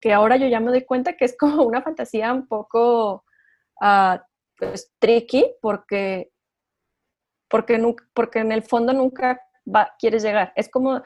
que ahora yo ya me doy cuenta que es como una fantasía un poco uh, pues, tricky porque, porque, porque en el fondo nunca va, quieres llegar. Es como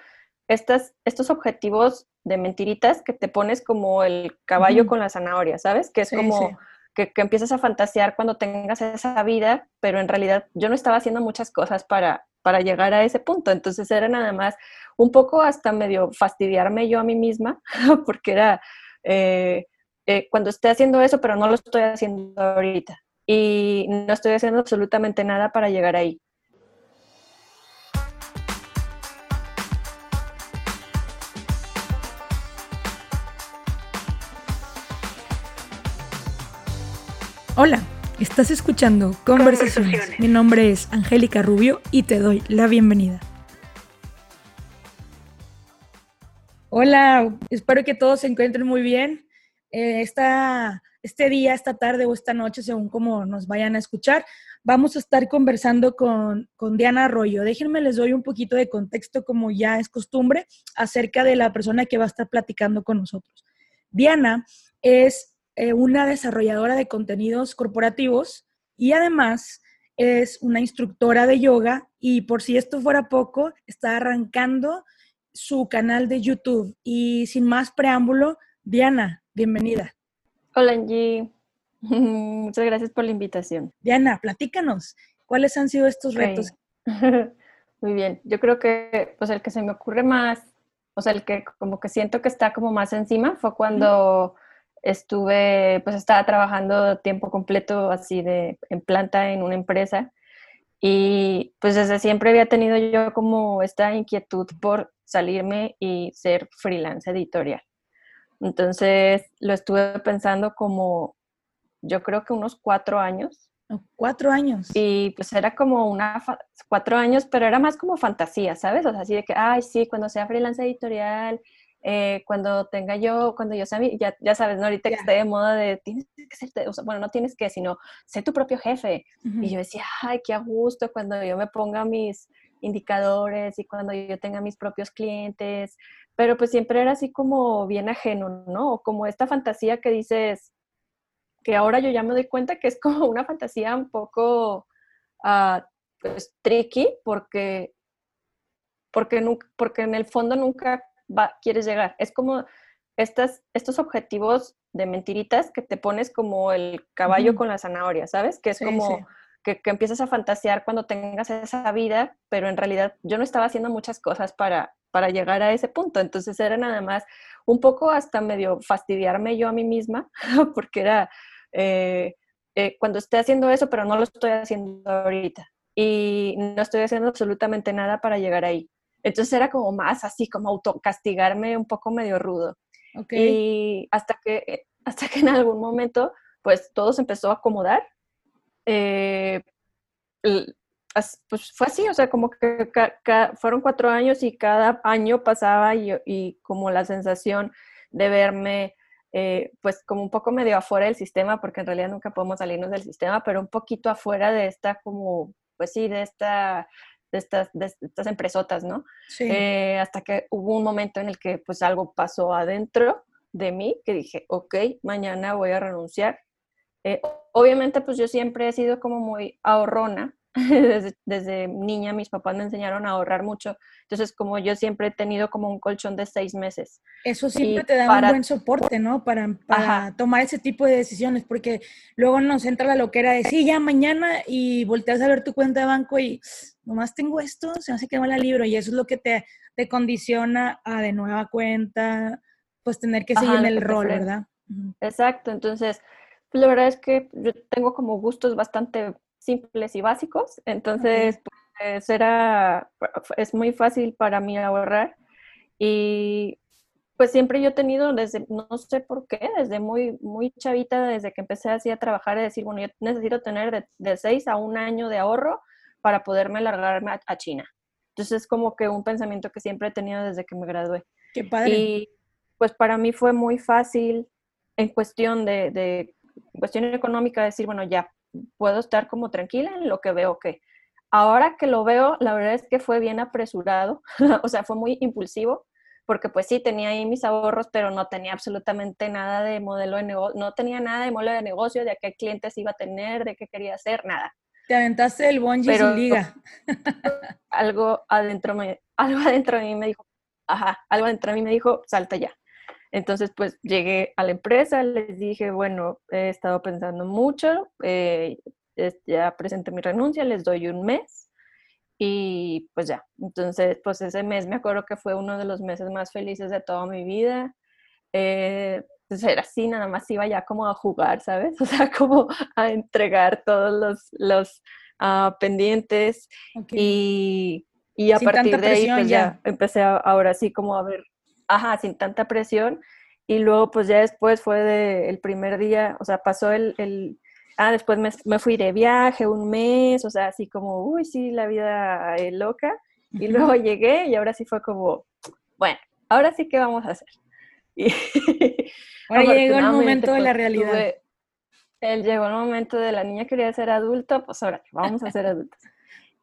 estas, estos objetivos de mentiritas que te pones como el caballo con la zanahoria, ¿sabes? Que es como Que, que, empiezas a fantasear cuando tengas esa vida, pero en realidad yo no estaba haciendo muchas cosas para, para llegar a ese punto. Entonces era nada más un poco hasta medio fastidiarme yo a mí misma, porque era eh, eh, cuando esté haciendo eso, pero no lo estoy haciendo ahorita. Y no estoy haciendo absolutamente nada para llegar ahí. Hola, estás escuchando Conversaciones. Mi nombre es Angélica Rubio y te doy la bienvenida. Hola, espero que todos se encuentren muy bien. Eh, este día, esta tarde o esta noche, según como nos vayan a escuchar, vamos a estar conversando con, con, Diana Arroyo. Déjenme les doy un poquito de contexto, como ya es costumbre, acerca de la persona que va a estar platicando con nosotros. Diana es eh, una desarrolladora de contenidos corporativos y además es una instructora de yoga y por si esto fuera poco, está arrancando su canal de YouTube. Y sin más preámbulo, Diana, bienvenida. Hola Angie, muchas gracias por la invitación. Diana, platícanos, ¿cuáles han sido estos retos? Muy bien, yo creo que pues el que se me ocurre más, o sea, el que como que siento que está como más encima fue cuando estuve, pues estaba trabajando tiempo completo así de en planta en una empresa y pues desde siempre había tenido yo como esta inquietud por salirme y ser freelance editorial. Entonces lo estuve pensando como, yo creo que unos cuatro años. Oh, cuatro años. Y pues era como una, cuatro años, pero era más como fantasía, ¿sabes? O sea, así de que, ay, sí, cuando sea freelance editorial eh, cuando tenga yo, cuando yo sea, ya, ya sabes, ¿no? Ahorita que esté de moda de, tienes que ser, bueno, no tienes que, sino sé tu propio jefe. Y yo decía, ay, qué a gusto cuando yo me ponga mis indicadores y cuando yo tenga mis propios clientes, pero pues siempre era así como bien ajeno, ¿no? Como esta fantasía que dices, que ahora yo ya me doy cuenta que es como una fantasía un poco, uh, pues, tricky, porque, porque, porque en el fondo nunca quieres llegar. Es como estas, estos objetivos de mentiritas que te pones como el caballo con la zanahoria, ¿sabes? Que es como Que, empiezas a fantasear cuando tengas esa vida, pero en realidad yo no estaba haciendo muchas cosas para, para llegar a ese punto. Entonces era nada más un poco hasta medio fastidiarme yo a mí misma, porque era eh, eh, cuando esté haciendo eso, pero no lo estoy haciendo ahorita. Y no estoy haciendo absolutamente nada para llegar ahí. Entonces era como más así, como autocastigarme un poco medio rudo. Y hasta que, eh, hasta que en algún momento, pues todo se empezó a acomodar. Eh, pues fue así, o sea, como que fueron cuatro años y cada año pasaba y, como la sensación de verme, eh, pues como un poco medio afuera del sistema, porque en realidad nunca podemos salirnos del sistema, pero un poquito afuera de esta como, pues sí, de esta de estas, de estas empresotas, ¿no? Sí. Eh, hasta que hubo un momento en el que pues algo pasó adentro de mí que dije, ok, mañana voy a renunciar. Eh, obviamente pues yo siempre he sido como muy ahorrona, desde, niña mis papás me enseñaron a ahorrar mucho, entonces como yo siempre he tenido como un colchón de seis meses. Eso siempre te da un buen soporte, ¿no? Para, para tomar ese tipo de decisiones, porque luego nos entra la loquera de, sí, ya mañana y volteas a ver tu cuenta de banco y nomás tengo esto, se hace que no la libro y eso es lo que te, te condiciona a de nueva cuenta, pues tener que seguir en el rol, ¿verdad? Exacto, entonces, pues, la verdad es que yo tengo como gustos bastante simples y básicos, entonces pues, era, es muy fácil para mí ahorrar y pues siempre yo he tenido desde, no sé por qué, desde muy, muy chavita, desde que empecé así a trabajar, de decir, bueno, yo necesito tener de, de seis a un año de ahorro para poderme largarme a, China. Entonces es como que un pensamiento que siempre he tenido desde que me gradué. Qué padre. Y pues para mí fue muy fácil en cuestión de, de cuestión económica decir, bueno, ya puedo estar como tranquila en lo que veo que. Ahora que lo veo, la verdad es que fue bien apresurado, o sea, fue muy impulsivo, porque pues sí, tenía ahí mis ahorros, pero no tenía absolutamente nada de modelo de negocio, no tenía nada de modelo de negocio, de a qué clientes iba a tener, de qué quería hacer, nada. Te aventaste el bungee sin liga. algo adentro me, algo adentro de mí me dijo, ajá, algo adentro de mí me dijo, salta ya. Entonces, pues llegué a la empresa, les dije, bueno, he estado pensando mucho, eh, ya presenté mi renuncia, les doy un mes y pues ya. Entonces, pues ese mes me acuerdo que fue uno de los meses más felices de toda mi vida. Eh, pues era así, nada más iba ya como a jugar, ¿sabes? O sea, como a entregar todos los, los uh, pendientes y, y, a partir de ahí pues ya, empecé ahora sí como a ver, ajá, sin tanta presión y luego pues ya después fue de, el primer día, o sea, pasó el, el ah, después me, me, fui de viaje un mes, o sea, así como, uy, sí, la vida es loca y luego llegué y ahora sí fue como, bueno, ahora sí que vamos a hacer. Y Ahora llegó el momento de la pues, realidad. él llegó el momento de la niña quería ser adulto, pues ahora vamos a ser adultos.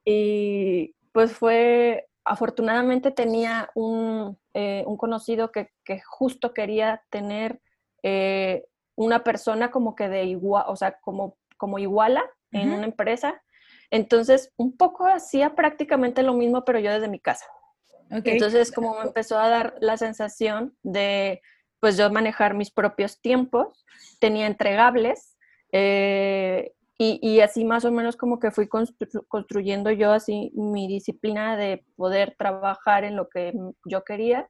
Y pues fue, afortunadamente tenía un, eh, un conocido que, que, justo quería tener eh, una persona como que de igual, o sea, como, como iguala en una empresa. Entonces, un poco hacía prácticamente lo mismo, pero yo desde mi casa. Entonces, como me empezó a dar la sensación de, pues yo manejar mis propios tiempos, tenía entregables eh, y, así más o menos como que fui construyendo yo así mi disciplina de poder trabajar en lo que yo quería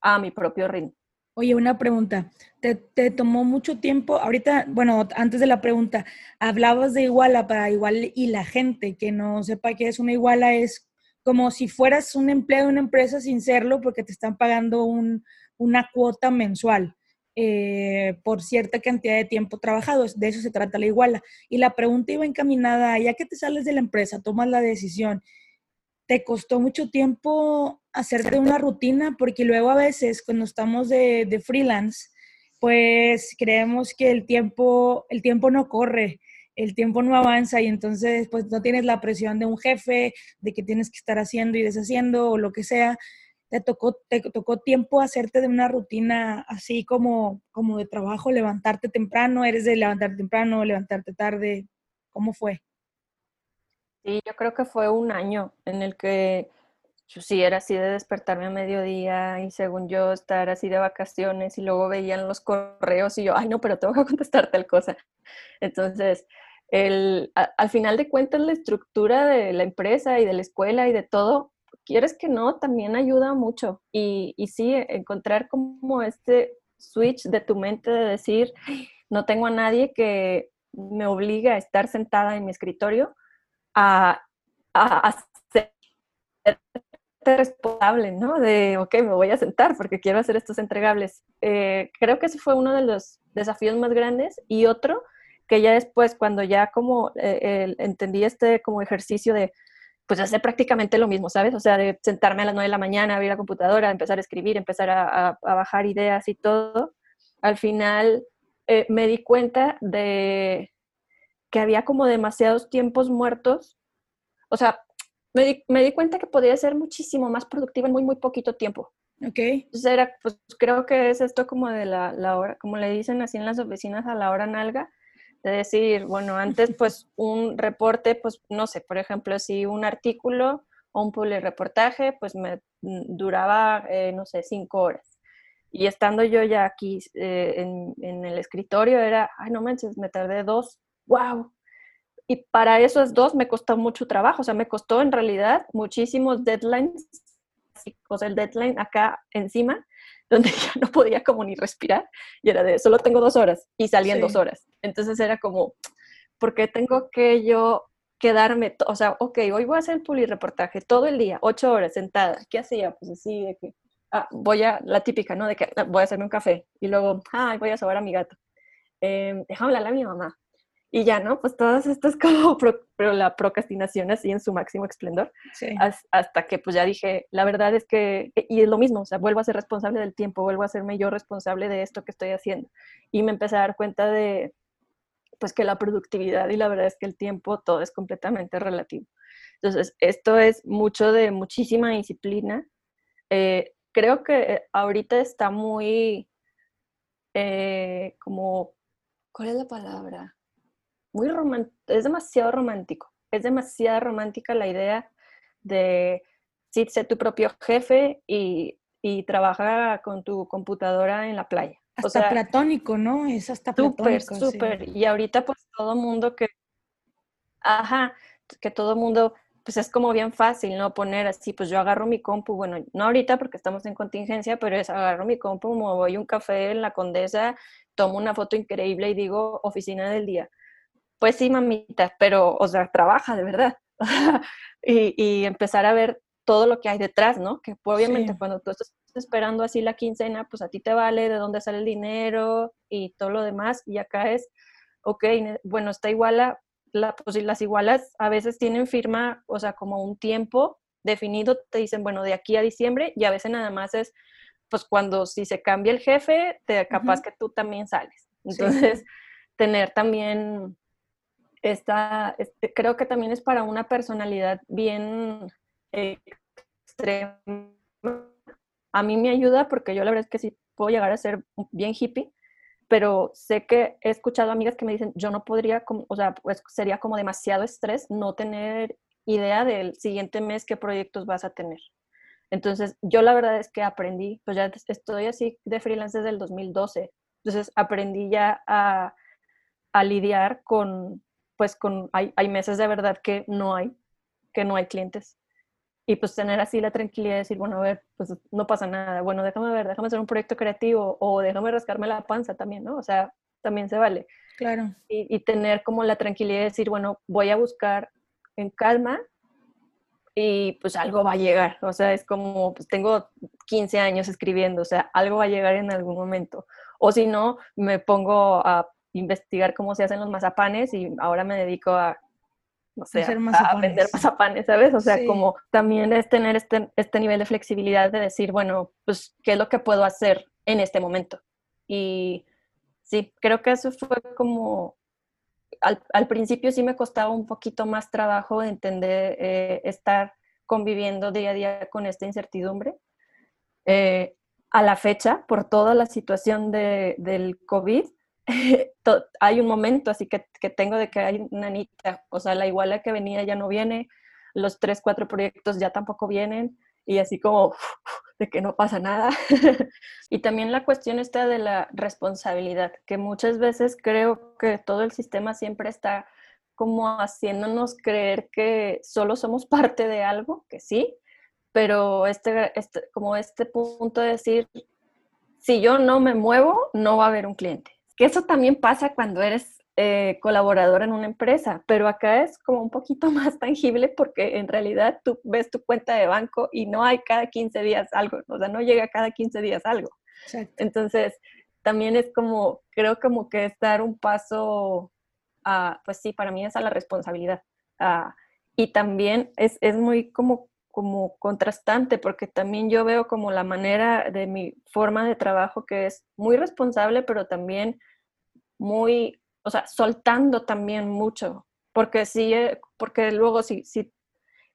a mi propio ritmo. Oye, una pregunta. ¿Te, ¿Te, tomó mucho tiempo? Ahorita, bueno, antes de la pregunta, hablabas de iguala para igual y la gente que no sepa qué es una iguala es como si fueras un empleado de una empresa sin serlo porque te están pagando un, una cuota mensual eh, por cierta cantidad de tiempo trabajado. De eso se trata la iguala. Y la pregunta iba encaminada, ya que te sales de la empresa, tomas la decisión, ¿te costó mucho tiempo hacerte una rutina? Porque luego a veces cuando estamos de, de freelance, pues creemos que el tiempo, el tiempo no corre el tiempo no avanza y entonces pues no tienes la presión de un jefe, de que tienes que estar haciendo y deshaciendo o lo que sea, te tocó, te tocó tiempo hacerte de una rutina así como, como de trabajo, levantarte temprano, eres de levantarte temprano, levantarte tarde, ¿cómo fue? Sí, yo creo que fue un año en el que yo sí era así de despertarme a mediodía y según yo estar así de vacaciones y luego veían los correos y yo, ay no, pero tengo que contestar tal cosa. Entonces, el, al final de cuentas la estructura de la empresa y de la escuela y de todo quieres que no, también ayuda mucho. Y, y sí, encontrar como este switch de tu mente de decir, no tengo a nadie que me obligue a estar sentada en mi escritorio a, a, ser responsable, ¿no? De, ok, me voy a sentar porque quiero hacer estos entregables. Eh, creo que ese fue uno de los desafíos más grandes y otro que ya después, cuando ya como eh, entendí este como ejercicio de, pues hacer prácticamente lo mismo, ¿sabes? O sea, de sentarme a las 9 de la mañana, abrir la computadora, empezar a escribir, empezar a, bajar ideas y todo, al final eh, me di cuenta de que había como demasiados tiempos muertos. O sea, me di, me di cuenta que podía ser muchísimo más productiva en muy, muy poquito tiempo. Ok. Entonces era, pues creo que es esto como de la, la hora, como le dicen así en las oficinas a la hora nalga, de decir, bueno, antes pues un reporte, pues no sé, por ejemplo, si un artículo o un reportaje, pues me mm, duraba, eh, no sé, cinco horas. Y estando yo ya aquí eh, en, en, el escritorio era, ay, no manches, me tardé dos, wow. Y para esos dos me costó mucho trabajo, o sea, me costó en realidad muchísimos deadlines, o sea, el deadline acá encima, donde ya no podía como ni respirar y era de, solo tengo dos horas y salí en dos horas. Entonces era como, ¿por qué tengo que yo quedarme, o sea, ok, hoy voy a hacer el reportaje todo el día, ocho horas sentada. ¿Qué hacía? Pues así de que, ah, voy a, la típica, ¿no? De que ah, voy a hacerme un café y luego, ay, voy a sobar a mi gato. Eh, déjame hablarle a mi mamá. Y ya, ¿no? Pues todas estas como, pero la procrastinación así en su máximo esplendor, hasta que pues ya dije, la verdad es que, e, y es lo mismo, o sea, vuelvo a ser responsable del tiempo, vuelvo a hacerme yo responsable de esto que estoy haciendo. Y me empecé a dar cuenta de, pues que la productividad y la verdad es que el tiempo, todo es completamente relativo. Entonces, esto es mucho de muchísima disciplina. Eh, creo que ahorita está muy, eh, como, ¿cuál es la palabra? Muy es demasiado romántico, es demasiado romántica la idea de sí, ser tu propio jefe y, y trabaja con tu computadora en la playa. Hasta o sea, platónico, ¿no? Es hasta platónico. Súper, súper. Y ahorita pues todo mundo que, ajá, que todo mundo, pues es como bien fácil, ¿no? Poner así, pues yo agarro mi compu, bueno, no ahorita porque estamos en contingencia, pero es agarro mi compu, me voy a un café en la Condesa, tomo una foto increíble y digo oficina del día. Pues sí, mamita, pero, o sea, trabaja de verdad. y, y empezar a ver todo lo que hay detrás, ¿no? Que obviamente cuando tú estás esperando así la quincena, pues a ti te vale de dónde sale el dinero y todo lo demás, y acá es, ok, bueno, está iguala, la, pues las igualas a veces tienen firma, o sea, como un tiempo definido, te dicen, bueno, de aquí a diciembre, y a veces nada más es, pues cuando si se cambia el jefe, te capaz que tú también sales. Entonces, tener también esta, este, creo que también es para una personalidad bien extrema. A mí me ayuda porque yo la verdad es que sí puedo llegar a ser bien hippie, pero sé que he escuchado amigas que me dicen, yo no podría, o sea, pues sería como demasiado estrés no tener idea del siguiente mes qué proyectos vas a tener. Entonces, yo la verdad es que aprendí, pues ya estoy así de freelance desde el 2012, entonces aprendí ya a, a lidiar con, pues con, hay, hay meses de verdad que no hay, que no hay clientes y pues tener así la tranquilidad de decir, bueno, a ver, pues no pasa nada, bueno, déjame ver, déjame hacer un proyecto creativo o déjame rascarme la panza también, ¿no? O sea, también se vale. Claro. Y, tener como la tranquilidad de decir, bueno, voy a buscar en calma y pues algo va a llegar. O sea, es como, pues tengo 15 años escribiendo, o sea, algo va a llegar en algún momento. O si no, me pongo a investigar cómo se hacen los mazapanes y ahora me dedico a no sé, a, vender mazapanes, ¿sabes? O sea, como también es tener este, este nivel de flexibilidad de decir, bueno, pues, ¿qué es lo que puedo hacer en este momento? Y sí, creo que eso fue como, al, al principio sí me costaba un poquito más trabajo de entender, eh, estar conviviendo día a día con esta incertidumbre. Eh, a la fecha, por toda la situación de, del COVID, hay un momento así que, que, tengo de que hay una anita, o sea, la iguala que venía ya no viene, los tres, cuatro proyectos ya tampoco vienen, y así como de que no pasa nada. y también la cuestión está de la responsabilidad, que muchas veces creo que todo el sistema siempre está como haciéndonos creer que solo somos parte de algo, que sí, pero este, este, como este punto de decir, si yo no me muevo, no va a haber un cliente que eso también pasa cuando eres eh, colaborador en una empresa, pero acá es como un poquito más tangible porque en realidad tú ves tu cuenta de banco y no hay cada 15 días algo, o sea, no llega cada 15 días algo. Entonces, también es como, creo como que es dar un paso, a, pues sí, para mí es a la responsabilidad. y también es, es muy como como contrastante, porque también yo veo como la manera de mi forma de trabajo que es muy responsable, pero también muy, o sea, soltando también mucho, porque sí, eh, porque luego sí, sí,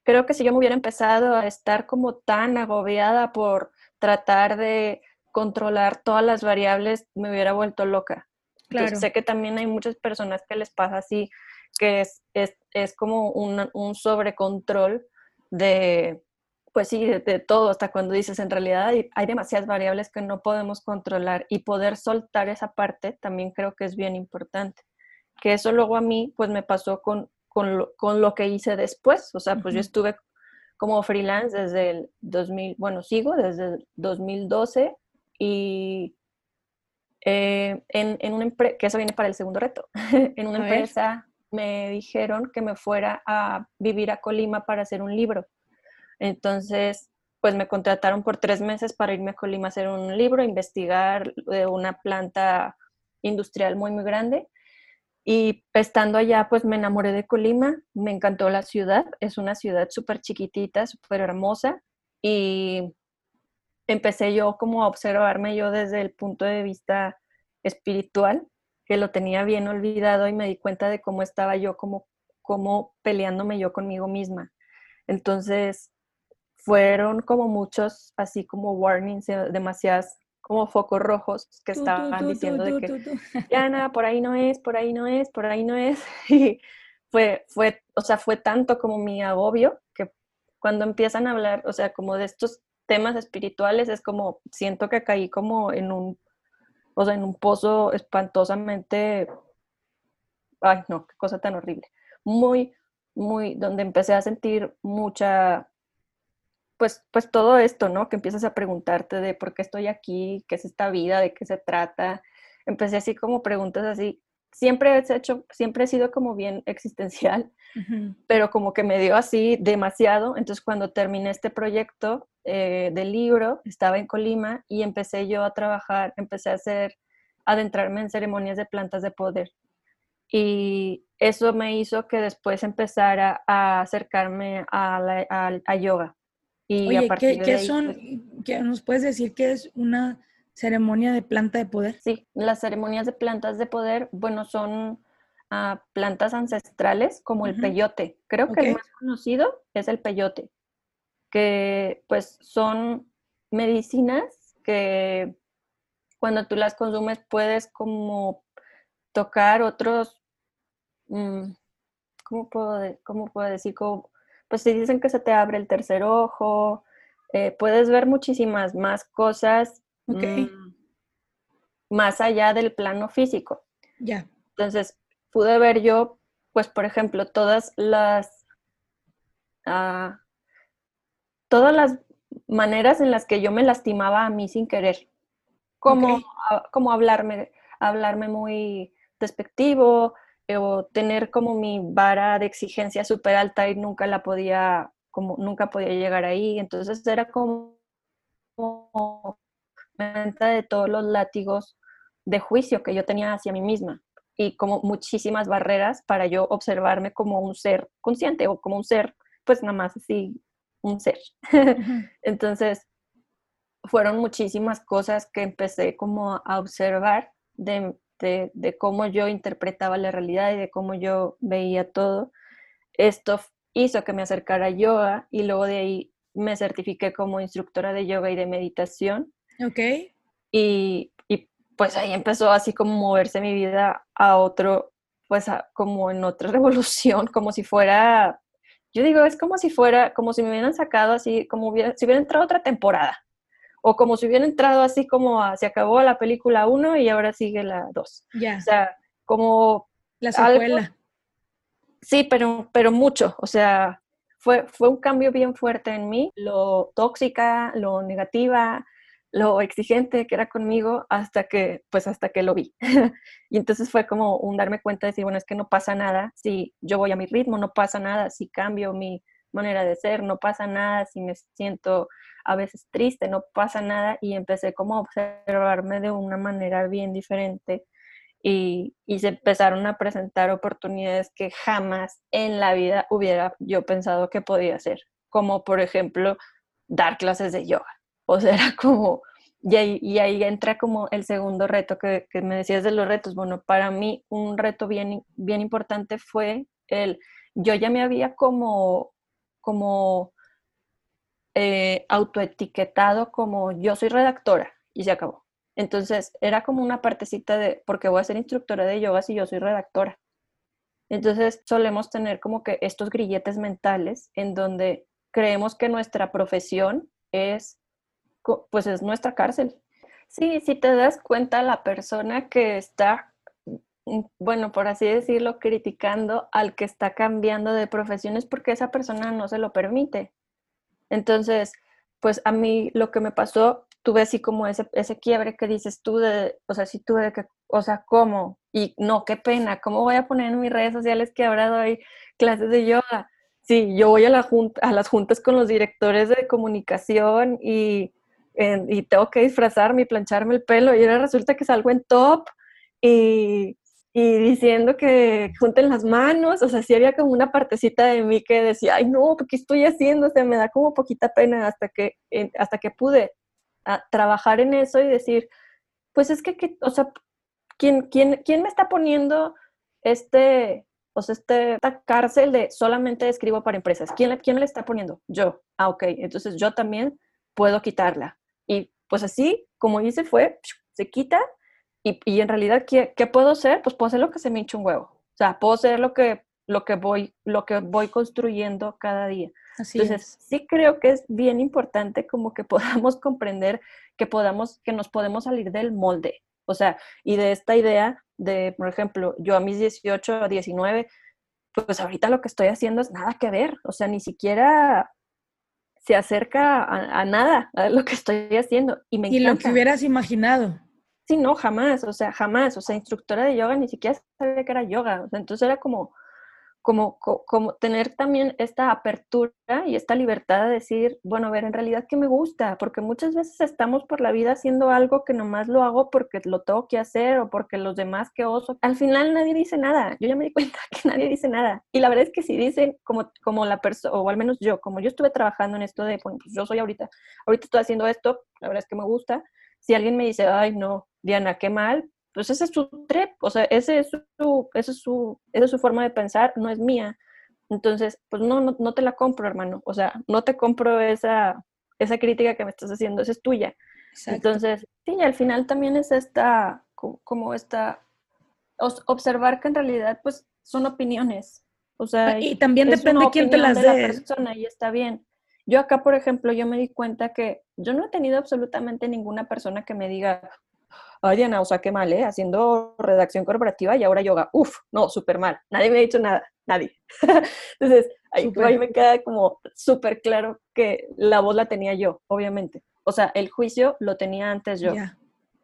creo que si yo me hubiera empezado a estar como tan agobiada por tratar de controlar todas las variables, me hubiera vuelto loca. Claro. sé que también hay muchas personas que les pasa así, que es, es, es como un, un sobrecontrol de, pues sí, de, todo, hasta cuando dices, en realidad hay, demasiadas variables que no podemos controlar y poder soltar esa parte también creo que es bien importante. Que eso luego a mí, pues me pasó con, con, lo, que hice después, o sea, pues yo estuve como freelance desde el 2000, bueno, sigo desde el 2012 y eh, en, en una empresa, que eso viene para el segundo reto, en una empresa me dijeron que me fuera a vivir a Colima para hacer un libro. Entonces, pues me contrataron por tres meses para irme a Colima a hacer un libro, investigar de una planta industrial muy, muy grande. Y estando allá, pues me enamoré de Colima, me encantó la ciudad, es una ciudad súper chiquitita, súper hermosa. Y empecé yo como a observarme yo desde el punto de vista espiritual que lo tenía bien olvidado y me di cuenta de cómo estaba yo, como, como peleándome yo conmigo misma. Entonces, fueron como muchos, así como warnings, eh, demasiadas como focos rojos que estaban diciendo de que, Diana, por ahí no es, por ahí no es, por ahí no es. Y fue, fue, o sea, fue tanto como mi agobio que cuando empiezan a hablar, o sea, como de estos temas espirituales, es como, siento que caí como en un, o sea, en un pozo espantosamente, ay, no, qué cosa tan horrible. Muy, muy, donde empecé a sentir mucha pues, pues todo esto, ¿no? Que empiezas a preguntarte de por qué estoy aquí, qué es esta vida, de qué se trata. Empecé así como preguntas así. Siempre he hecho, siempre he sido como bien existencial, pero como que me dio así demasiado. Entonces cuando terminé este proyecto eh, del libro, estaba en Colima y empecé yo a trabajar, empecé a hacer, adentrarme en ceremonias de plantas de poder. Y eso me hizo que después empezara a acercarme a, la, a yoga Oye, ¿qué, son, pues nos puedes decir qué es una ceremonia de planta de poder? Sí, las ceremonias de plantas de poder, bueno, son ah, plantas ancestrales como el peyote. Creo que el más conocido es el peyote, que pues son medicinas que cuando tú las consumes puedes como tocar otros, mm, ¿cómo puedo, cómo puedo decir? Como pues si dicen que se te abre el tercer ojo, eh, puedes ver muchísimas más cosas mm, más allá del plano físico. Ya. Entonces, pude ver yo, pues, por ejemplo, todas las, ah, todas las maneras en las que yo me lastimaba a mí sin querer. Como, como hablarme, hablarme muy despectivo, eh, o tener como mi vara de exigencia súper alta y nunca la podía, como nunca podía llegar ahí. Entonces era como de todos los látigos de juicio que yo tenía hacia mí misma y como muchísimas barreras para yo observarme como un ser consciente o como un ser, pues nada más así, un ser. Entonces, fueron muchísimas cosas que empecé como a observar de, de, cómo yo interpretaba la realidad y de cómo yo veía todo. Esto hizo que me acercara a yoga y luego de ahí me certifiqué como instructora de yoga y de meditación. Ok. Y, y pues ahí empezó así como moverse mi vida a otro, pues como en otra revolución, como si fuera, yo digo, es como si fuera, como si me hubieran sacado así, como hubiera, si hubiera entrado otra temporada o como si hubiera entrado así como se acabó la película 1 y ahora sigue la 2. Ya. O sea, como... La secuela. sí, pero, pero mucho. O sea, fue, fue un cambio bien fuerte en mí. Lo tóxica, lo negativa, lo exigente que era conmigo hasta que, pues hasta que lo vi. y entonces fue como un darme cuenta de decir, bueno, es que no pasa nada si yo voy a mi ritmo, no pasa nada si cambio mi manera de ser, no pasa nada si me siento a veces triste, no pasa nada y empecé como a observarme de una manera bien diferente y, se empezaron a presentar oportunidades que jamás en la vida hubiera yo pensado que podía hacer, como por ejemplo dar clases de yoga. O sea, era como, y ahí, y ahí entra como el segundo reto que, me decías de los retos. Bueno, para mí un reto bien, bien importante fue el, yo ya me había como, como eh, autoetiquetado como yo soy redactora y se acabó. Entonces era como una partecita de, porque voy a ser instructora de yoga si yo soy redactora. Entonces solemos tener como que estos grilletes mentales en donde creemos que nuestra profesión es, pues es nuestra cárcel. Sí, si te das cuenta, la persona que está, mm, bueno, por así decirlo, criticando al que está cambiando de profesión es porque esa persona no se lo permite. Entonces, pues a mí lo que me pasó, tuve así como ese, ese quiebre que dices tú de, o sea, sí tuve que, o sea, ¿cómo? Y no, qué pena, ¿cómo voy a poner en mis redes sociales que ahora doy clases de yoga? Sí, yo voy a, la junta, a las juntas con los directores de comunicación y, y tengo que disfrazarme y plancharme el pelo y ahora resulta que salgo en top y, y diciendo que junten las manos, o sea, sí había como una partecita de mí que decía, ay no, ¿qué estoy haciendo? O sea, me da como poquita pena hasta que, hasta que pude trabajar en eso y decir, pues es que, o sea, ¿quién, quién, ¿quién me está poniendo este, O sea, este, esta cárcel de solamente escribo para empresas. ¿Quién ¿Quién le está poniendo? Yo. Ah, ok. Entonces yo también puedo quitarla. Y pues así, como hice, fue, se quita. Y, y en realidad, ¿qué, ¿qué, puedo hacer? Pues puedo hacer lo que se me hinche un huevo. O sea, puedo hacer lo que, lo que, voy, lo que voy construyendo cada día. Así Entonces, sí creo que es bien importante como que podamos comprender que podamos, que nos podemos salir del molde. O sea, y de esta idea de, por ejemplo, yo a mis 18 a 19, pues ahorita lo que estoy haciendo es nada que ver. O sea, ni siquiera se acerca a, nada a lo que estoy haciendo. Y me Y lo que hubieras imaginado. Sí, no, jamás, o sea, jamás. O sea, instructora de yoga ni siquiera sabía que era yoga. O sea, entonces era como, como, como tener también esta apertura y esta libertad de decir, bueno, a ver, en realidad, ¿qué me gusta? Porque muchas veces estamos por la vida haciendo algo que nomás lo hago porque lo tengo que hacer o porque los demás que oso. Al final nadie dice nada. Yo ya me di cuenta que nadie dice nada. Y la verdad es que si dicen, como, como la persona, o al menos yo, como yo estuve trabajando en esto de, pues yo soy ahorita, ahorita estoy haciendo esto, la verdad es que me gusta. Si alguien me dice, ay, no, Diana, qué mal, pues ese es su trip, o sea, ese es su, ese es su, esa es su forma de pensar, no es mía. Entonces, pues no, no, no, te la compro, hermano. O sea, no te compro esa, esa crítica que me estás haciendo, esa es tuya. Entonces, sí, al final también es esta, como esta, observar que en realidad, pues, son opiniones. O sea, y también depende de quién te las dé. la persona y está bien. Yo acá, por ejemplo, yo me di cuenta que yo no he tenido absolutamente ninguna persona que me diga, ay Diana, o sea, qué mal, ¿eh? Haciendo redacción corporativa y ahora yoga. Uf, no, súper mal. Nadie me ha dicho nada, nadie. Entonces, ahí, me queda como súper claro que la voz la tenía yo, obviamente. O sea, el juicio lo tenía antes yo.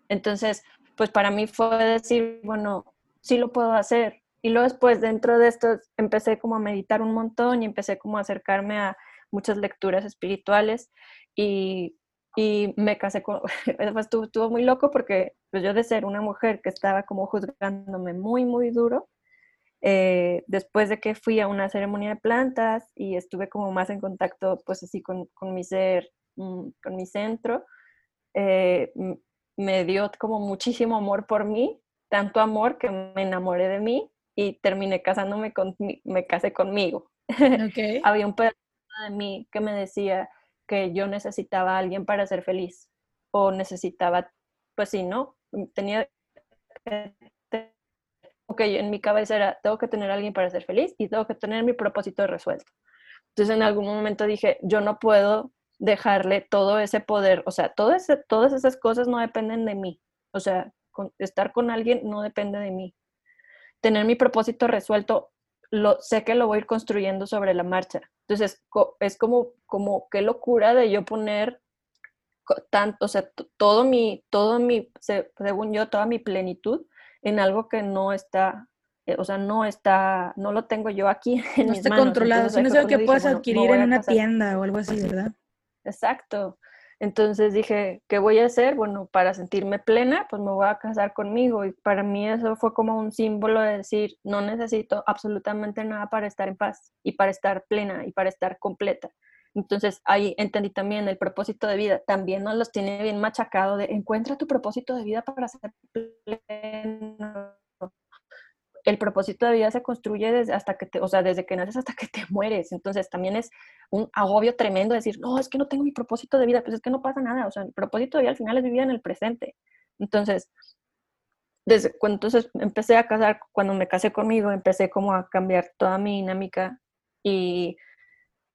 Entonces, pues para mí fue decir, bueno, sí lo puedo hacer. Y luego después, dentro de esto, empecé como a meditar un montón y empecé como a acercarme a muchas lecturas espirituales y y me casé con, estuvo, estuvo, muy loco porque pues yo de ser una mujer que estaba como juzgándome muy, muy duro, eh, después de que fui a una ceremonia de plantas y estuve como más en contacto pues así con, con mi ser, mm, con mi centro, eh, me dio como muchísimo amor por mí, tanto amor que me enamoré de mí y terminé casándome con, me casé conmigo. Okay. Había un pedazo de mí que me decía, que yo necesitaba a alguien para ser feliz o necesitaba, pues sí, ¿no? Tenía que, ok, en mi cabeza era, tengo que tener a alguien para ser feliz y tengo que tener mi propósito resuelto. Entonces en algún momento dije, yo no puedo dejarle todo ese poder, o sea, todo todas esas cosas no dependen de mí, o sea, estar con alguien no depende de mí. Tener mi propósito resuelto lo, sé que lo voy a ir construyendo sobre la marcha. Entonces, es como, como qué locura de yo poner tanto, o sea, todo mi, todo mi, según yo, toda mi plenitud en algo que no está, eh, o sea, no está, no lo tengo yo aquí en no está controlado, no es algo que puedas adquirir en una tienda o algo así, ¿verdad? Exacto. Entonces dije, ¿qué voy a hacer? Bueno, para sentirme plena, pues me voy a casar conmigo. Y para mí eso fue como un símbolo de decir, no necesito absolutamente nada para estar en paz y para estar plena y para estar completa. Entonces ahí entendí también el propósito de vida. También nos los tiene bien machacado de encuentra tu propósito de vida para ser pleno el propósito de vida se construye desde hasta que te, o sea, desde que naces hasta que te mueres. Entonces también es un agobio tremendo decir, no, es que no tengo mi propósito de vida, pues es que no pasa nada. O sea, el propósito de vida al final es vivir en el presente. Entonces, desde cuando entonces empecé a casar, cuando me casé conmigo, empecé como a cambiar toda mi dinámica y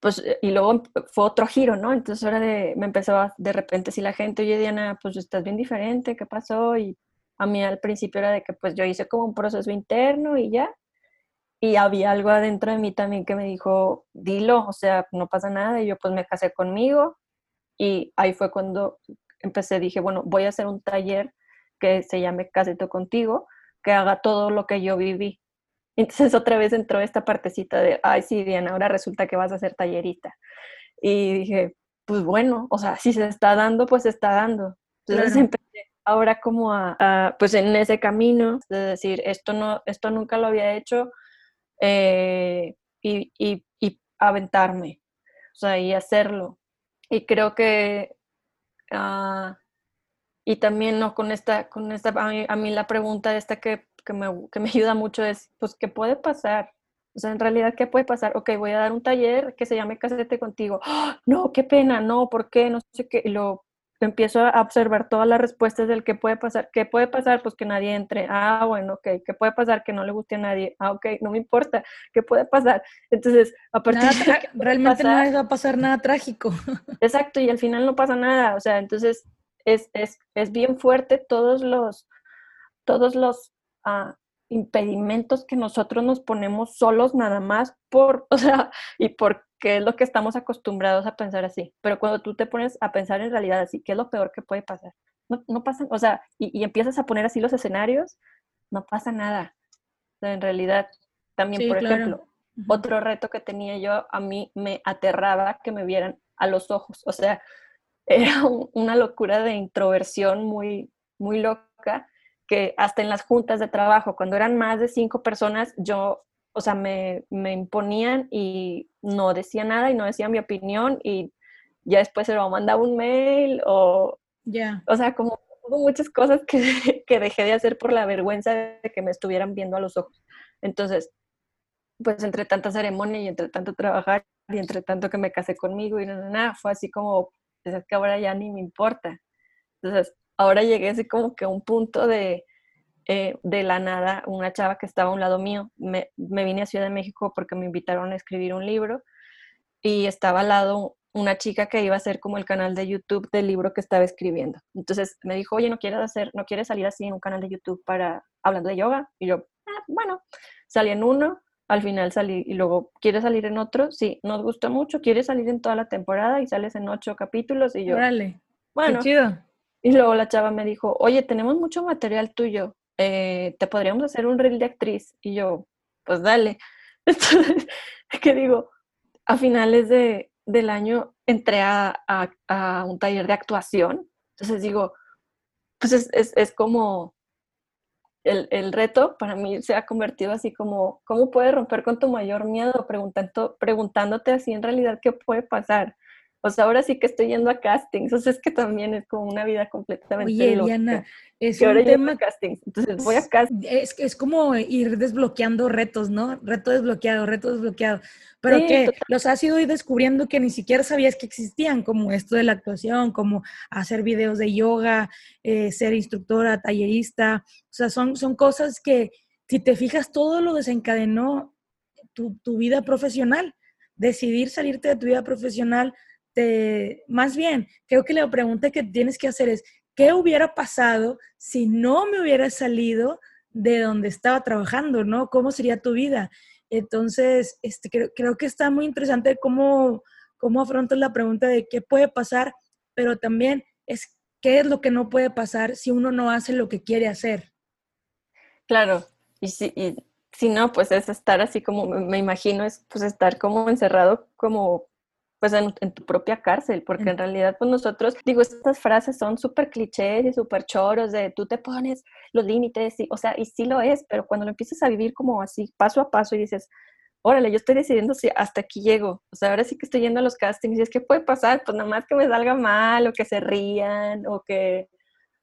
pues, y luego fue otro giro, ¿no? Entonces ahora de, me empezó de repente, si la gente, oye Diana, pues estás bien diferente, ¿qué pasó? Y a mí al principio era de que pues yo hice como un proceso interno y ya. Y había algo adentro de mí también que me dijo, dilo, o sea, no pasa nada. Y yo pues me casé conmigo. Y ahí fue cuando empecé, dije, bueno, voy a hacer un taller que se llame Casito Contigo, que haga todo lo que yo viví. Entonces otra vez entró esta partecita de, ay, sí, Diana, ahora resulta que vas a ser tallerista. Y dije, pues bueno, o sea, si se está dando, pues se está dando. Entonces empecé ahora como a, pues en ese camino de decir, esto, no, esto nunca lo había hecho eh, y, y, aventarme, o sea, y hacerlo. Y creo que, ah, y también no con esta, con esta a mí, la pregunta esta que, que, me, que me ayuda mucho es, pues, ¿qué puede pasar? O sea, en realidad, ¿qué puede pasar? Ok, voy a dar un taller que se llame Casete contigo. ¡Ah! No, qué pena, no, ¿por qué? No sé qué. Lo empiezo a observar todas las respuestas del qué puede pasar. ¿Qué puede pasar? Pues que nadie entre. Ah, bueno, ok. ¿Qué puede pasar? Que no le guste a nadie. Ah, ok, no me importa. ¿Qué puede pasar? Entonces, a partir de realmente no va a pasar nada trágico. Exacto, y al final no pasa nada. O sea, entonces es, es, es bien fuerte todos los, todos los ah, impedimentos que nosotros nos ponemos solos nada más por, o sea, y porque es lo que estamos acostumbrados a pensar así. Pero cuando tú te pones a pensar en realidad así, ¿qué es lo peor que puede pasar? No, no pasa, o sea, y, empiezas a poner así los escenarios, no pasa nada. O sea, en realidad, también, por ejemplo, otro reto que tenía yo, a mí me aterraba que me vieran a los ojos. O sea, era una locura de introversión muy, muy loca que hasta en las juntas de trabajo, cuando eran más de cinco personas, yo, o sea, me, me imponían y no decía nada y no decía mi opinión y ya después se lo mandaba un mail o, ya o sea, como hubo muchas cosas que, que dejé de hacer por la vergüenza de que me estuvieran viendo a los ojos. Entonces, pues entre tanta ceremonia y entre tanto trabajar y entre tanto que me casé conmigo y nada, nada, fue así como, pues es que ahora ya ni me importa. Entonces, ahora llegué así como que a un punto de, eh, de la nada, una chava que estaba a un lado mío, me, me, vine a Ciudad de México porque me invitaron a escribir un libro y estaba al lado una chica que iba a hacer como el canal de YouTube del libro que estaba escribiendo. Entonces me dijo, oye, ¿no quieres hacer, no quieres salir así en un canal de YouTube para, hablando de yoga? Y yo, ah, bueno, salí en uno, al final salí y luego, ¿quieres salir en otro? Sí, nos gusta mucho, ¿quieres salir en toda la temporada? Y sales en ocho capítulos y yo, Órale, bueno, chido. Y luego la chava me dijo, oye, tenemos mucho material tuyo, eh, ¿te podríamos hacer un reel de actriz? Y yo, pues dale. Entonces, ¿qué digo? A finales de, del año entré a, a, un taller de actuación. Entonces digo, pues es, es, es como el, el, reto para mí se ha convertido así como, ¿cómo puedes romper con tu mayor miedo? Preguntando, preguntándote así en realidad qué puede pasar. O sea, ahora sí que estoy yendo a castings. O sea, es que también es como una vida completamente Oye, Diana, es un tema... castings. Entonces voy a castings. Es, es como ir desbloqueando retos, ¿no? Reto desbloqueado, reto desbloqueado. Pero que los has ido descubriendo que ni siquiera sabías que existían, como esto de la actuación, como hacer videos de yoga, eh, ser instructora, tallerista. O sea, son, son cosas que, si te fijas, todo lo desencadenó tu, tu vida profesional. Decidir salirte de tu vida profesional más bien, creo que la pregunta que tienes que hacer es, ¿qué hubiera pasado si no me hubiera salido de donde estaba trabajando, ¿no? ¿Cómo sería tu vida? Entonces, este, creo, que está muy interesante cómo, cómo afrontas la pregunta de qué puede pasar, pero también es qué es lo que no puede pasar si uno no hace lo que quiere hacer. Claro, y si, si no, pues es estar así como, me imagino, es pues estar como encerrado como pues en, tu propia cárcel, porque en realidad pues nosotros, digo, estas frases son súper clichés y súper choros de tú te pones los límites, y, o sea, y sí lo es, pero cuando lo empiezas a vivir como así, paso a paso y dices, órale, yo estoy decidiendo si hasta aquí llego, o sea, ahora sí que estoy yendo a los castings y es que puede pasar, pues nada más que me salga mal o que se rían o que,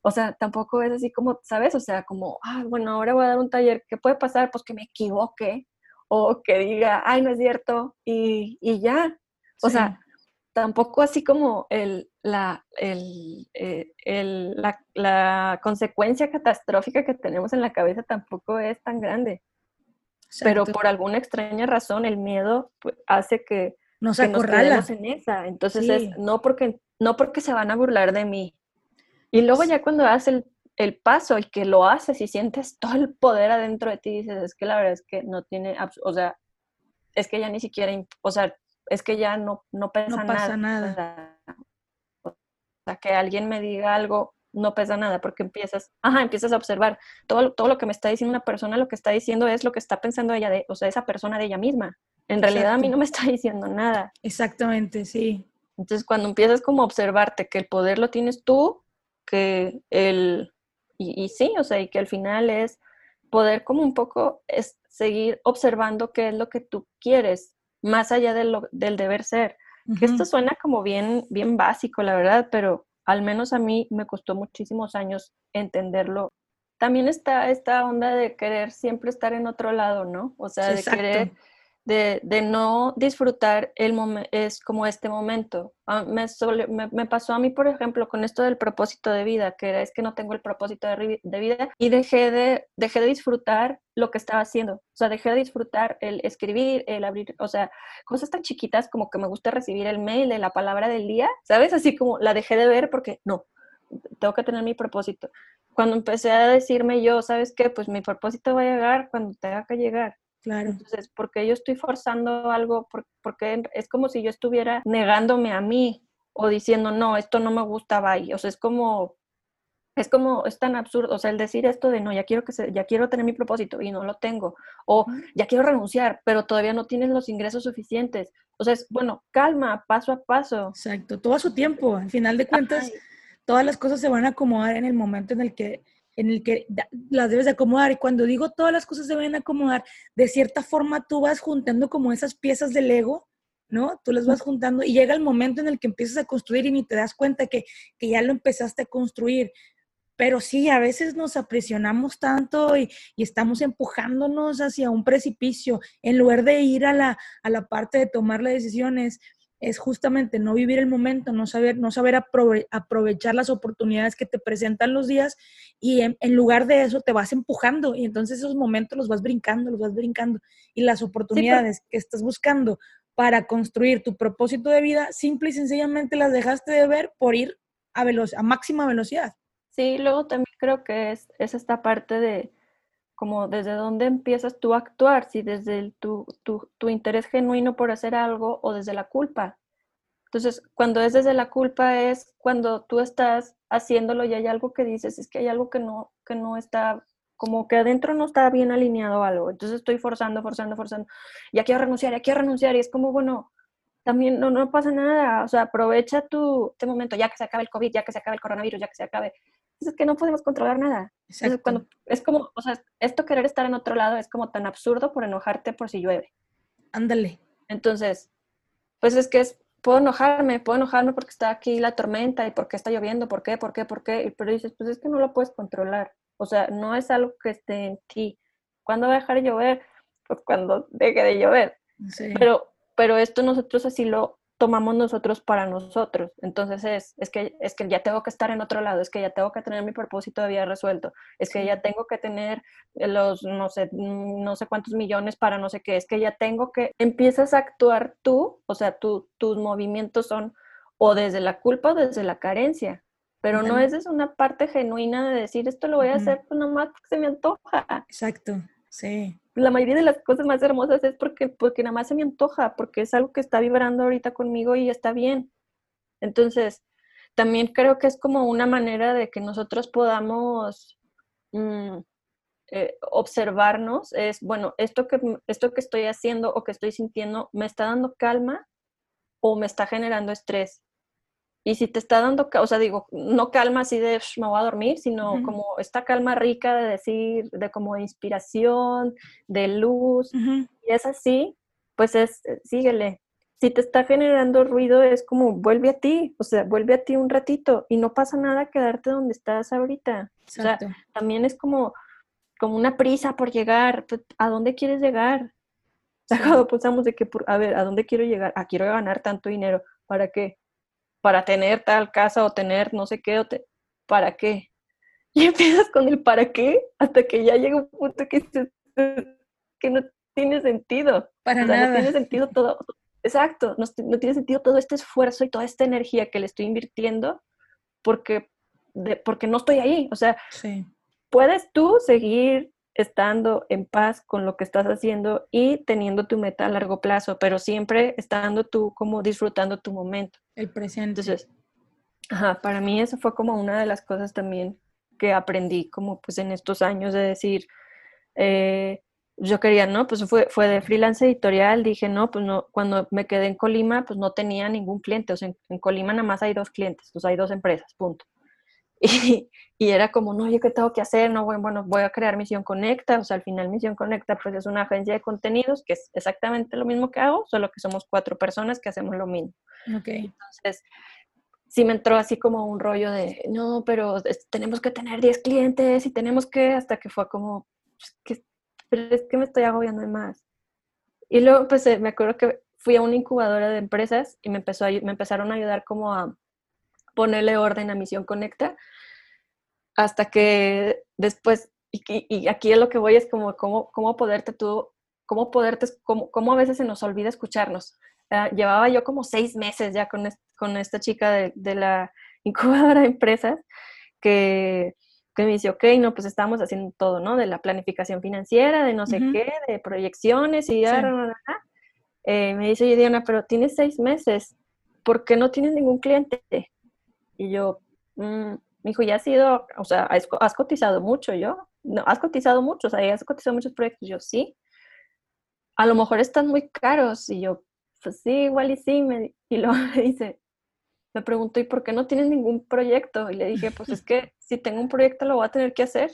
o sea, tampoco es así como, ¿sabes? O sea, como, ah, bueno, ahora voy a dar un taller, ¿qué puede pasar? Pues que me equivoque o que diga, ay, no es cierto, y, y ya, o sea, tampoco así como el, la, el, eh, el, la, la, consecuencia catastrófica que tenemos en la cabeza tampoco es tan grande. Pero por alguna extraña razón el miedo pues, hace que nos, que nos en esa. Entonces es no porque, no porque se van a burlar de mí. Y luego ya cuando haces el, el, paso y que lo haces y sientes todo el poder adentro de ti, dices, es que la verdad es que no tiene, o sea, es que ya ni siquiera, o sea, es que ya no, no pesa no pasa nada. nada. O sea, que alguien me diga algo no pesa nada porque empiezas, ajá, empiezas a observar todo, todo lo que me está diciendo una persona, lo que está diciendo es lo que está pensando ella, de, o sea, esa persona de ella misma. En realidad a mí no me está diciendo nada. Exactamente, sí. Entonces cuando empiezas como a observarte que el poder lo tienes tú, que el, y, y sí, o sea, y que al final es poder como un poco es seguir observando qué es lo que tú quieres más allá de lo, del deber ser. Que esto suena como bien, bien básico, la verdad, pero al menos a mí me costó muchísimos años entenderlo. También está esta onda de querer siempre estar en otro lado, ¿no? O sea, de querer de, no disfrutar el es como este momento. Ah, me, me, pasó a mí, por ejemplo, con esto del propósito de vida, que es que no tengo el propósito de, de, vida y dejé de, dejé de disfrutar lo que estaba haciendo. O sea, dejé de disfrutar el escribir, el abrir, o sea, cosas tan chiquitas como que me gusta recibir el mail de la palabra del día, ¿sabes? Así como la dejé de ver porque no, tengo que tener mi propósito. Cuando empecé a decirme yo, ¿sabes qué? Pues mi propósito va a llegar cuando tenga que llegar Claro. Entonces, porque yo estoy forzando algo, porque es como si yo estuviera negándome a mí o diciendo, no, esto no me gusta, bye. O sea, es como, es como, es tan absurdo, o sea, el decir esto de, no, ya quiero que se, ya quiero tener mi propósito y no lo tengo, o ya quiero renunciar, pero todavía no tienes los ingresos suficientes. O sea, es, bueno, calma, paso a paso. Exacto, todo a su tiempo. Al final de cuentas, todas las cosas se van a acomodar en el momento en el que en el que las debes de acomodar. Y cuando digo todas las cosas se deben acomodar, de cierta forma tú vas juntando como esas piezas del ego, ¿no? Tú las vas juntando y llega el momento en el que empiezas a construir y ni te das cuenta que, que ya lo empezaste a construir. Pero sí, a veces nos apresionamos tanto y, y, estamos empujándonos hacia un precipicio en lugar de ir a la, a la parte de tomar las decisiones es justamente no vivir el momento, no saber, no saber aprovechar las oportunidades que te presentan los días y en, lugar de eso te vas empujando y entonces esos momentos los vas brincando, los vas brincando y las oportunidades que estás buscando para construir tu propósito de vida, simple y sencillamente las dejaste de ver por ir a, a máxima velocidad. Sí, luego también creo que es, es esta parte de como desde dónde empiezas tú a actuar, si desde tu, tu, interés genuino por hacer algo o desde la culpa. Entonces, cuando es desde la culpa es cuando tú estás haciéndolo y hay algo que dices, es que hay algo que no, que no está, como que adentro no está bien alineado algo. Entonces estoy forzando, forzando, forzando. Ya quiero renunciar, ya quiero renunciar. Y es como, bueno, también no, no pasa nada. O sea, aprovecha tu este momento, ya que se acabe el COVID, ya que se acabe el coronavirus, ya que se acabe es que no podemos controlar nada. cuando, es como, o sea, esto querer estar en otro lado es como tan absurdo por enojarte por si llueve. Ándale. Entonces, pues es que es, puedo enojarme, puedo enojarme porque está aquí la tormenta y porque está lloviendo, por qué, por qué, por qué, pero dices, pues es que no lo puedes controlar. O sea, no es algo que esté en ti. ¿Cuándo va a dejar de llover? Pues cuando deje de llover. Pero, pero esto nosotros así lo tomamos nosotros para nosotros. Entonces es, es, que, es que ya tengo que estar en otro lado, es que ya tengo que tener mi propósito de vida resuelto, es que ya tengo que tener los, no sé, no sé cuántos millones para no sé qué, es que ya tengo que, empiezas a actuar tú, o sea, tus movimientos son o desde la culpa o desde la carencia, pero no es desde una parte genuina de decir, esto lo voy a hacer pues nomás porque se me antoja. Exacto, sí la mayoría de las cosas más hermosas es porque, porque nada más se me antoja, porque es algo que está vibrando ahorita conmigo y está bien. Entonces, también creo que es como una manera de que nosotros podamos mm, eh, observarnos, es, bueno, esto que, esto que estoy haciendo o que estoy sintiendo, ¿me está dando calma o me está generando estrés? Y si te está dando, o sea, digo, no calma así de me voy a dormir, sino como esta calma rica de decir, de como inspiración, de luz, y es así, pues es, eh, síguele. Si te está generando ruido, es como vuelve a ti, o sea, vuelve a ti un ratito y no pasa nada quedarte donde estás ahorita. O sea, también es como, como una prisa por llegar, pues, ¿a dónde quieres llegar? O sea, cuando pensamos de que, a ver, ¿a dónde quiero llegar? Ah, quiero ganar tanto dinero, ¿para qué? Para tener tal casa o tener no sé qué, o ¿para qué? Y empiezas con el para qué hasta que ya llega un punto que, que no tiene sentido. Para nada. No tiene sentido todo. Exacto, no, no, tiene sentido todo este esfuerzo y toda esta energía que le estoy invirtiendo porque, de, porque no estoy ahí. O sea, puedes tú seguir estando en paz con lo que estás haciendo y teniendo tu meta a largo plazo, pero siempre estando tú como disfrutando tu momento. El presente. Entonces, ajá, para mí eso fue como una de las cosas también que aprendí como pues en estos años de decir, eh, yo quería, ¿no? Pues fue, fue de freelance editorial, dije, no, pues no, cuando me quedé en Colima, pues no tenía ningún cliente, o sea, en, en Colima nada más hay dos clientes, pues hay dos empresas, punto. Y, era como, no, ¿yo qué tengo que hacer? No, bueno, voy a crear Misión Conecta. O sea, al final Misión Conecta pues es una agencia de contenidos que es exactamente lo mismo que hago, solo que somos cuatro personas que hacemos lo mismo. Ok. Entonces, sí me entró así como un rollo de, no, pero tenemos que tener 10 clientes y tenemos que, hasta que fue como, que, pero es que me estoy agobiando de más. Y luego, pues me acuerdo que fui a una incubadora de empresas y me, empezó a, me empezaron a ayudar como a ponerle orden a Misión Conecta, hasta que después, y, aquí es lo que voy es como cómo, cómo poderte tú, cómo poderte, cómo, cómo a veces se nos olvida escucharnos. Ah, llevaba yo como seis meses ya con, con esta chica de, de la incubadora de empresas que que me dice, ok, no, pues estamos haciendo todo, ¿no? De la planificación financiera, de no sé qué, de proyecciones y ya, eh, me dice, oye, Diana, pero tienes seis meses, ¿por qué no tienes ningún cliente? Y yo, mm", me dijo, ya has sido, o sea, has, cotizado mucho, yo, no, has cotizado mucho, o sea, has cotizado muchos proyectos, yo sí. A lo mejor están muy caros, y yo, pues sí, igual y sí, me, y luego dice, me preguntó, ¿y por qué no tienes ningún proyecto? Y le dije, pues es que si tengo un proyecto lo voy a tener que hacer.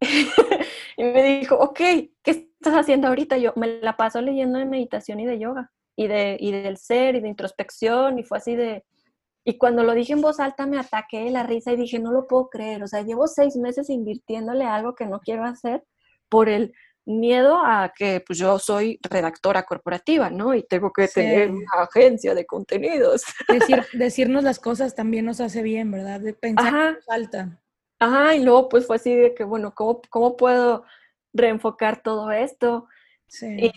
y me dijo, ok, ¿qué estás haciendo ahorita? Yo me la paso leyendo de meditación y de yoga, y, de, y del ser, y de introspección, y fue así de... Y cuando lo dije en voz alta me ataqué la risa y dije, no lo puedo creer, o sea, llevo seis meses invirtiéndole algo que no quiero hacer por el miedo a que pues, yo soy redactora corporativa, ¿no? Y tengo que tener una agencia de contenidos. Decir, decirnos las cosas también nos hace bien, ¿verdad? De pensar que falta. Ajá, y luego pues fue así de que, bueno, ¿cómo, cómo puedo reenfocar todo esto? Sí. Y,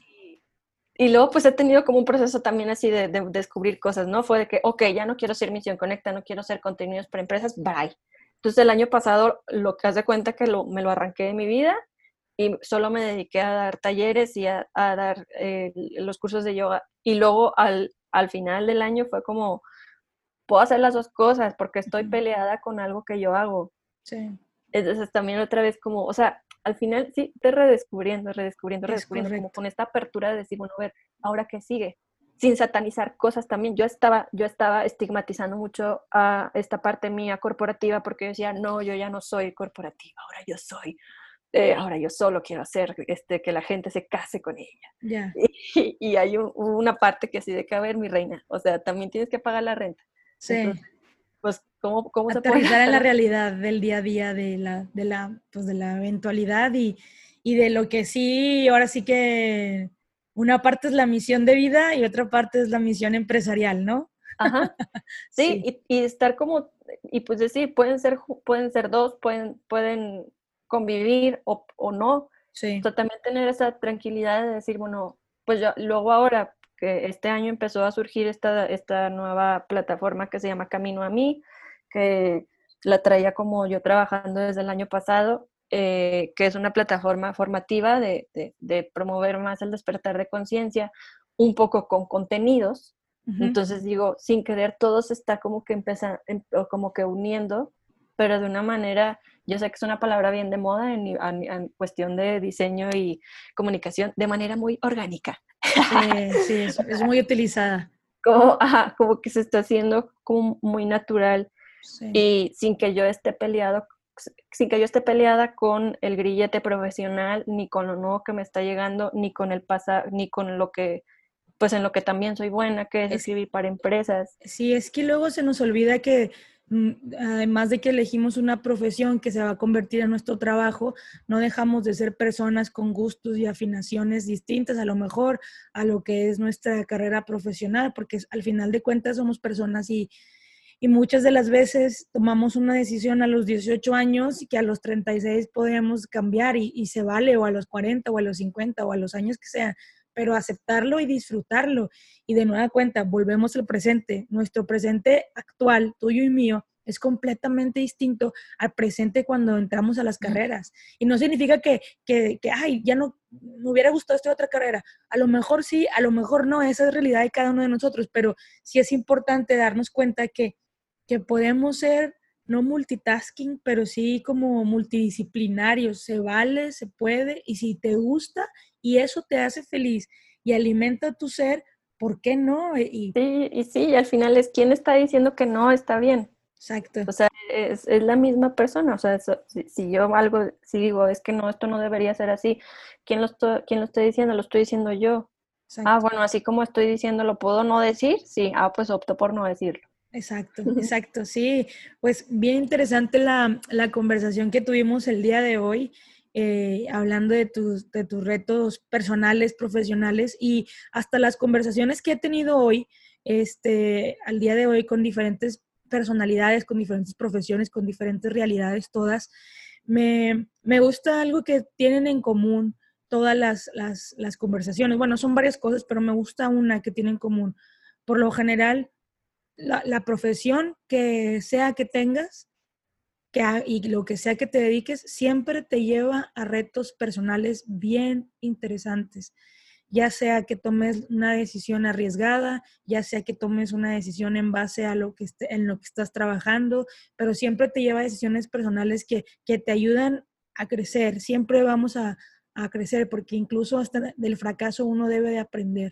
luego pues he tenido como un proceso también así de, descubrir cosas, ¿no? Fue de que, ok, ya no quiero ser Misión Conecta, no quiero ser contenidos para empresas, bye. Entonces el año pasado lo que hace cuenta que lo, me lo arranqué de mi vida y solo me dediqué a dar talleres y a, dar eh, los cursos de yoga. Y luego al, al final del año fue como, puedo hacer las dos cosas porque estoy peleada con algo que yo hago. Sí. Entonces también otra vez como, o sea, al final sí, te redescubriendo, redescubriendo, redescubriendo, como con esta apertura de decir, bueno, a ver, ahora qué sigue, sin satanizar cosas también. Yo estaba, yo estaba estigmatizando mucho a esta parte mía corporativa porque yo decía, no, yo ya no soy corporativa, ahora yo soy eh, ahora yo solo quiero hacer este, que la gente se case con ella. Y, hay una parte que así de que, a ver, mi reina, o sea, también tienes que pagar la renta. Sí. pues, ¿cómo, cómo se puede? en la realidad del día a día, de la, de la, pues, de la eventualidad y, y de lo que sí, ahora sí que una parte es la misión de vida y otra parte es la misión empresarial, ¿no? Ajá. Sí, Y, y, estar como, y pues decir, pueden ser, pueden ser dos, pueden, pueden convivir o, o no. Sí. también tener esa tranquilidad de decir, bueno, pues yo, luego ahora que este año empezó a surgir esta, esta nueva plataforma que se llama Camino a mí, que la traía como yo trabajando desde el año pasado, eh, que es una plataforma formativa de, de, promover más el despertar de conciencia, un poco con contenidos. Entonces digo, sin querer, todo se está como que empieza, em, como que uniendo, pero de una manera yo sé que es una palabra bien de moda en, cuestión de diseño y comunicación, de manera muy orgánica. Sí, es, muy utilizada. Como, como que se está haciendo como muy natural y sin que yo esté peleado sin que yo esté peleada con el grillete profesional, ni con lo nuevo que me está llegando, ni con el pasado, ni con lo que, pues en lo que también soy buena, que es escribir para empresas. Sí, es que luego se nos olvida que Mm, además de que elegimos una profesión que se va a convertir en nuestro trabajo, no dejamos de ser personas con gustos y afinaciones distintas a lo mejor a lo que es nuestra carrera profesional, porque al final de cuentas somos personas y, y muchas de las veces tomamos una decisión a los 18 años y que a los 36 podemos cambiar y, y se vale, o a los 40 o a los 50 o a los años que sean pero aceptarlo y disfrutarlo. Y de nueva cuenta, volvemos al presente. Nuestro presente actual, tuyo y mío, es completamente distinto al presente cuando entramos a las carreras. Y no significa que, que, que, ay, ya no me hubiera gustado esta otra carrera. A lo mejor sí, a lo mejor no, esa es realidad de cada uno de nosotros, pero sí es importante darnos cuenta que, que podemos ser no multitasking, pero sí como multidisciplinarios. Se vale, se puede, y si te gusta y eso te hace feliz y alimenta tu ser, ¿por qué no? Y, sí, y sí, y al final es quien está diciendo que no está bien. Exacto. O sea, es, la misma persona. O sea, si, yo algo, si digo, es que no, esto no debería ser así, ¿quién lo, estoy, quién lo estoy diciendo? Lo estoy diciendo yo. Ah, bueno, así como estoy diciendo, ¿lo puedo no decir? Sí, ah, pues opto por no decirlo. Exacto, exacto, sí. Pues bien interesante la, la conversación que tuvimos el día de hoy eh, hablando de tus, de tus retos personales, profesionales y hasta las conversaciones que he tenido hoy, este, al día de hoy con diferentes personalidades, con diferentes profesiones, con diferentes realidades todas. Me, me gusta algo que tienen en común todas las, las, las, conversaciones. Bueno, son varias cosas, pero me gusta una que tienen en común. Por lo general, la, profesión que sea que tengas que, y lo que sea que te dediques, siempre te lleva a retos personales bien interesantes ya sea que tomes una decisión arriesgada, ya sea que tomes una decisión en base a lo que en lo que estás trabajando, pero siempre te lleva a decisiones personales que, te ayudan a crecer. Siempre vamos a, crecer porque incluso hasta del fracaso uno debe de aprender.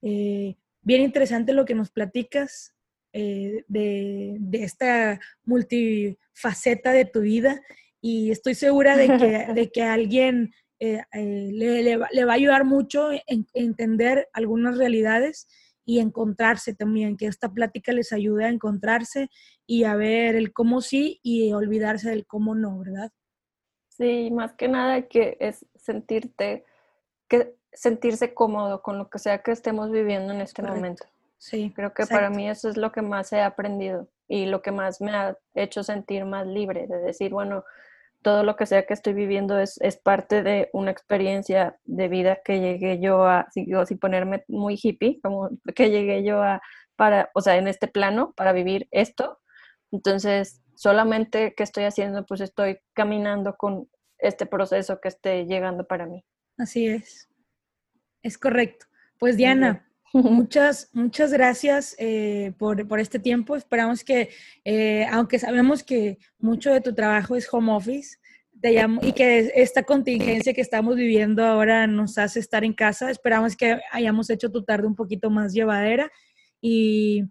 Eh, bien interesante lo que nos platicas eh, de, de, esta multifaceta de tu vida y estoy segura de que, de que alguien eh, eh, le, va, a ayudar mucho en, entender algunas realidades y encontrarse también, que esta plática les ayude a encontrarse y a ver el cómo sí y olvidarse del cómo no, ¿verdad? Sí, más que nada que es sentirte, que sentirse cómodo con lo que sea que estemos viviendo en este momento. Sí. Creo que para mí eso es lo que más he aprendido y lo que más me ha hecho sentir más libre, de decir, bueno, todo lo que sea que estoy viviendo es, es parte de una experiencia de vida que llegué yo a, si, si ponerme muy hippie, como que llegué yo a, para, o sea, en este plano, para vivir esto. Entonces, solamente que estoy haciendo, pues estoy caminando con este proceso que esté llegando para mí. Así es. Es correcto. Pues Diana, Muchas, muchas gracias eh, por, por, este tiempo. Esperamos que, eh, aunque sabemos que mucho de tu trabajo es home office, te llamo, y que esta contingencia que estamos viviendo ahora nos hace estar en casa, esperamos que hayamos hecho tu tarde un poquito más llevadera y,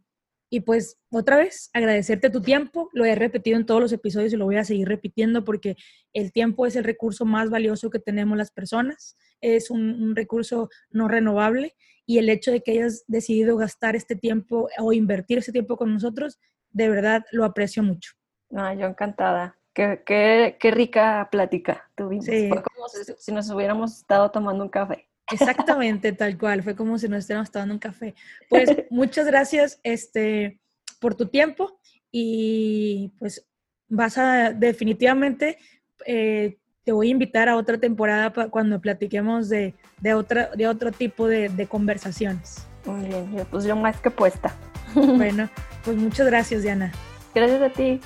y pues otra vez agradecerte tu tiempo. Lo he repetido en todos los episodios y lo voy a seguir repitiendo porque el tiempo es el recurso más valioso que tenemos las personas. Es un, un recurso no renovable y el hecho de que hayas decidido gastar este tiempo o invertir ese tiempo con nosotros, de verdad lo aprecio mucho. No, yo encantada. Qué, qué, qué rica plática tuvimos. Fue como si, nos hubiéramos estado tomando un café. Exactamente, tal cual. Fue como si nos estuviéramos tomando un café. Pues muchas gracias este, por tu tiempo y pues vas a definitivamente eh, te voy a invitar a otra temporada cuando platiquemos de, de, otra, de otro tipo de, de conversaciones. Muy bien, pues yo más que puesta. Bueno, pues muchas gracias, Diana. Gracias a ti.